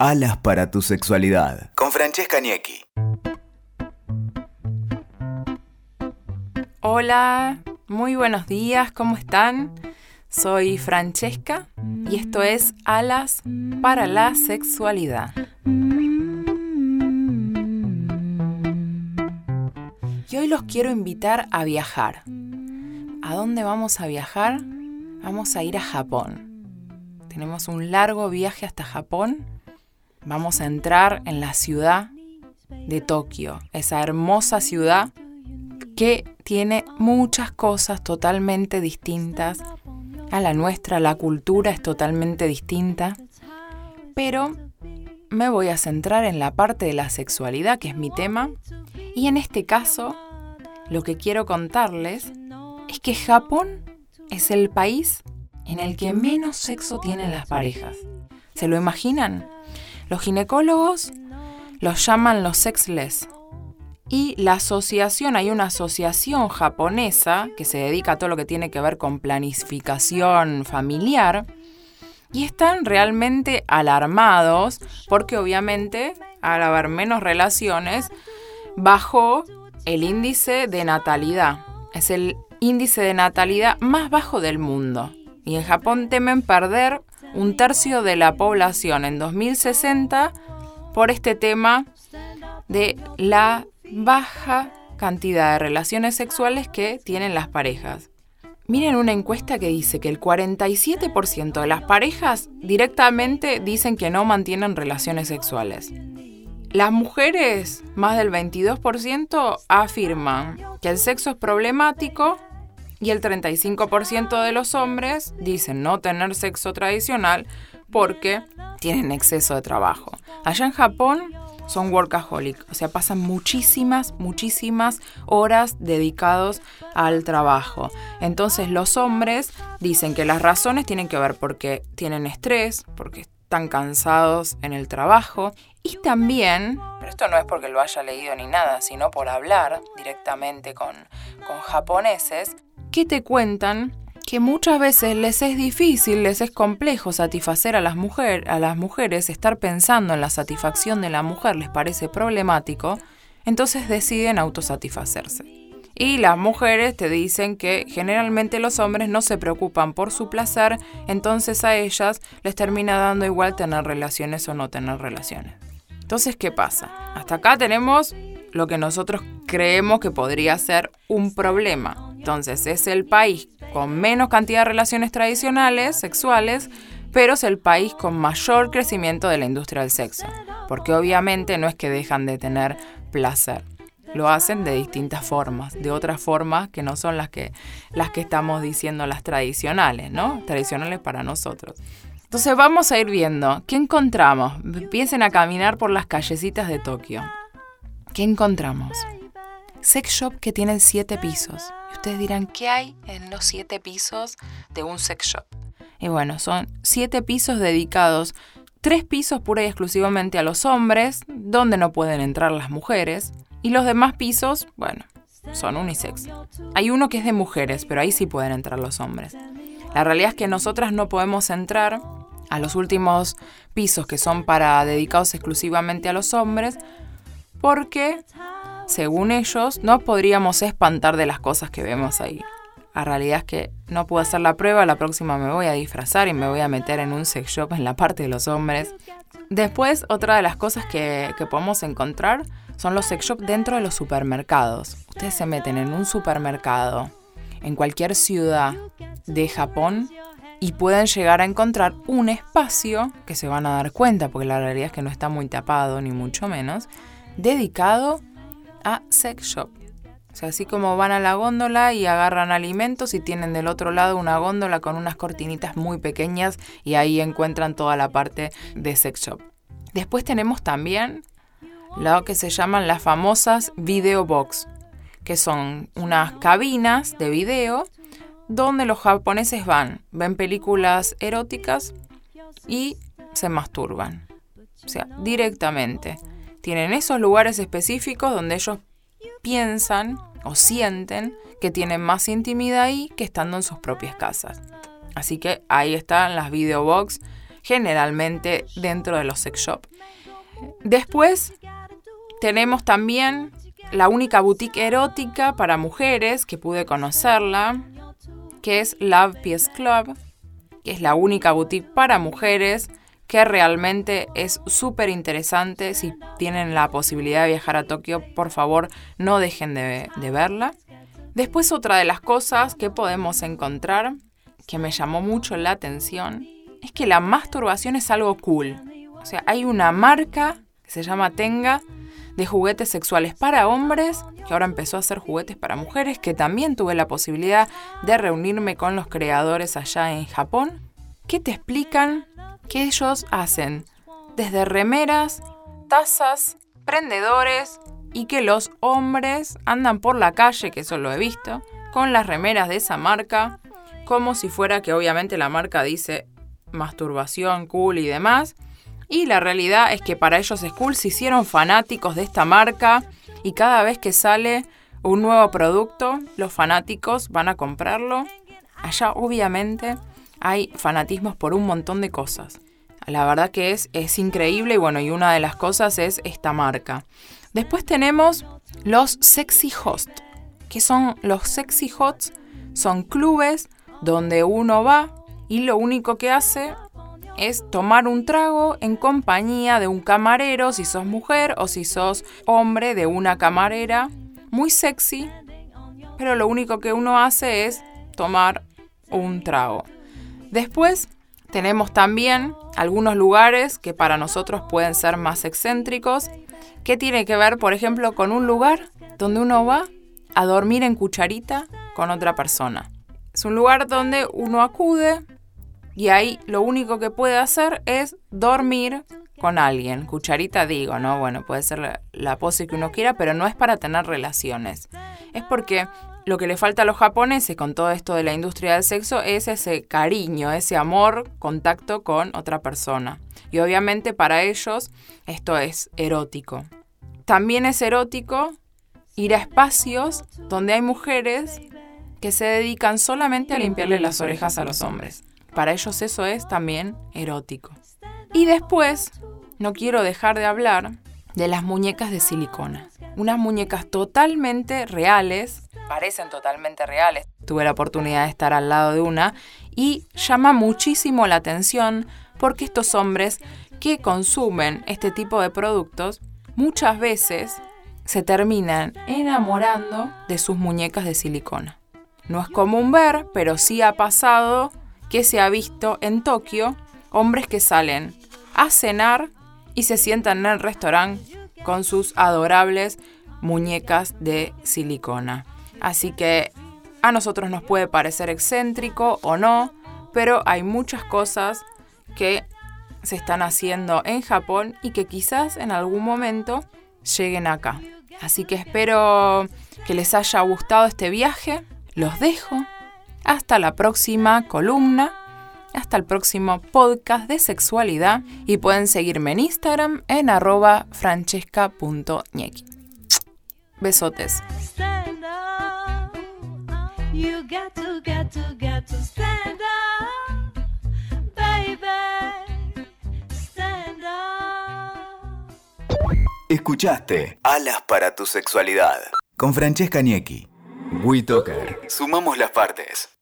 Alas para tu sexualidad. Con Francesca Niecki. Hola, muy buenos días, ¿cómo están? Soy Francesca y esto es Alas para la Sexualidad. Y hoy los quiero invitar a viajar. ¿A dónde vamos a viajar? Vamos a ir a Japón. Tenemos un largo viaje hasta Japón. Vamos a entrar en la ciudad de Tokio, esa hermosa ciudad que tiene muchas cosas totalmente distintas a la nuestra, la cultura es totalmente distinta, pero me voy a centrar en la parte de la sexualidad, que es mi tema, y en este caso lo que quiero contarles es que Japón es el país en el que menos sexo tienen las parejas. ¿Se lo imaginan? Los ginecólogos los llaman los sexless. Y la asociación, hay una asociación japonesa que se dedica a todo lo que tiene que ver con planificación familiar. Y están realmente alarmados porque obviamente al haber menos relaciones bajó el índice de natalidad. Es el índice de natalidad más bajo del mundo. Y en Japón temen perder un tercio de la población en 2060 por este tema de la baja cantidad de relaciones sexuales que tienen las parejas. Miren una encuesta que dice que el 47% de las parejas directamente dicen que no mantienen relaciones sexuales. Las mujeres, más del 22%, afirman que el sexo es problemático y el 35% de los hombres dicen no tener sexo tradicional porque tienen exceso de trabajo. Allá en Japón son workaholic, o sea, pasan muchísimas, muchísimas horas dedicados al trabajo. Entonces los hombres dicen que las razones tienen que ver porque tienen estrés, porque están cansados en el trabajo y también, pero esto no es porque lo haya leído ni nada, sino por hablar directamente con, con japoneses, que te cuentan que muchas veces les es difícil, les es complejo satisfacer a las, a las mujeres, estar pensando en la satisfacción de la mujer les parece problemático, entonces deciden autosatisfacerse. Y las mujeres te dicen que generalmente los hombres no se preocupan por su placer, entonces a ellas les termina dando igual tener relaciones o no tener relaciones. Entonces, ¿qué pasa? Hasta acá tenemos lo que nosotros creemos que podría ser un problema. Entonces, es el país con menos cantidad de relaciones tradicionales, sexuales, pero es el país con mayor crecimiento de la industria del sexo. Porque obviamente no es que dejan de tener placer. Lo hacen de distintas formas, de otras formas que no son las que, las que estamos diciendo las tradicionales, ¿no? Tradicionales para nosotros. Entonces vamos a ir viendo qué encontramos. Empiecen a caminar por las callecitas de Tokio. ¿Qué encontramos? Sex shop que tienen siete pisos. Y ustedes dirán, ¿qué hay en los siete pisos de un sex shop? Y bueno, son siete pisos dedicados, tres pisos pura y exclusivamente a los hombres, donde no pueden entrar las mujeres, y los demás pisos, bueno, son unisex. Hay uno que es de mujeres, pero ahí sí pueden entrar los hombres. La realidad es que nosotras no podemos entrar a los últimos pisos que son para dedicados exclusivamente a los hombres porque según ellos, no podríamos espantar de las cosas que vemos ahí. La realidad es que no puedo hacer la prueba, la próxima me voy a disfrazar y me voy a meter en un sex shop en la parte de los hombres. Después, otra de las cosas que, que podemos encontrar son los sex shops dentro de los supermercados. Ustedes se meten en un supermercado en cualquier ciudad de Japón y pueden llegar a encontrar un espacio que se van a dar cuenta, porque la realidad es que no está muy tapado, ni mucho menos, dedicado a sex shop. O sea, así como van a la góndola y agarran alimentos y tienen del otro lado una góndola con unas cortinitas muy pequeñas y ahí encuentran toda la parte de sex shop. Después tenemos también lo que se llaman las famosas video box, que son unas cabinas de video donde los japoneses van, ven películas eróticas y se masturban. O sea, directamente tienen esos lugares específicos donde ellos piensan o sienten que tienen más intimidad ahí que estando en sus propias casas. Así que ahí están las videobox generalmente dentro de los sex shops. Después tenemos también la única boutique erótica para mujeres que pude conocerla, que es Love Peace Club, que es la única boutique para mujeres que realmente es súper interesante. Si tienen la posibilidad de viajar a Tokio, por favor no dejen de, de verla. Después otra de las cosas que podemos encontrar, que me llamó mucho la atención, es que la masturbación es algo cool. O sea, hay una marca que se llama Tenga de juguetes sexuales para hombres, que ahora empezó a hacer juguetes para mujeres, que también tuve la posibilidad de reunirme con los creadores allá en Japón, que te explican que ellos hacen desde remeras, tazas, prendedores y que los hombres andan por la calle, que eso lo he visto, con las remeras de esa marca, como si fuera que obviamente la marca dice masturbación, cool y demás. Y la realidad es que para ellos es cool, se hicieron fanáticos de esta marca y cada vez que sale un nuevo producto, los fanáticos van a comprarlo. Allá obviamente hay fanatismos por un montón de cosas. La verdad que es, es increíble y bueno, y una de las cosas es esta marca. Después tenemos los sexy host. que son los sexy hots? Son clubes donde uno va y lo único que hace es tomar un trago en compañía de un camarero, si sos mujer o si sos hombre, de una camarera muy sexy, pero lo único que uno hace es tomar un trago. Después tenemos también algunos lugares que para nosotros pueden ser más excéntricos, que tiene que ver, por ejemplo, con un lugar donde uno va a dormir en cucharita con otra persona. Es un lugar donde uno acude y ahí lo único que puede hacer es dormir con alguien. Cucharita digo, ¿no? Bueno, puede ser la, pose que uno quiera, pero no es para tener relaciones. Es porque lo que le falta a los japoneses con todo esto de la industria del sexo es ese cariño, ese amor, contacto con otra persona. Y obviamente para ellos esto es erótico. También es erótico ir a espacios donde hay mujeres que se dedican solamente a limpiarle las orejas a los hombres. Para ellos eso es también erótico. Y después, no quiero dejar de hablar de las muñecas de silicona. Unas muñecas totalmente reales, parecen totalmente reales. Tuve la oportunidad de estar al lado de una y llama muchísimo la atención porque estos hombres que consumen este tipo de productos muchas veces se terminan enamorando de sus muñecas de silicona. No es común ver, pero sí ha pasado que se ha visto en Tokio hombres que salen a cenar y se sientan en el restaurante con sus adorables muñecas de silicona. Así que a nosotros nos puede parecer excéntrico o no, pero hay muchas cosas que se están haciendo en Japón y que quizás en algún momento lleguen acá. Así que espero que les haya gustado este viaje. Los dejo hasta la próxima columna, hasta el próximo podcast de sexualidad y pueden seguirme en Instagram en arroba francesca.ñequi. Besotes. Escuchaste Alas para tu sexualidad con Francesca Niecki. WeToker. Sumamos las partes.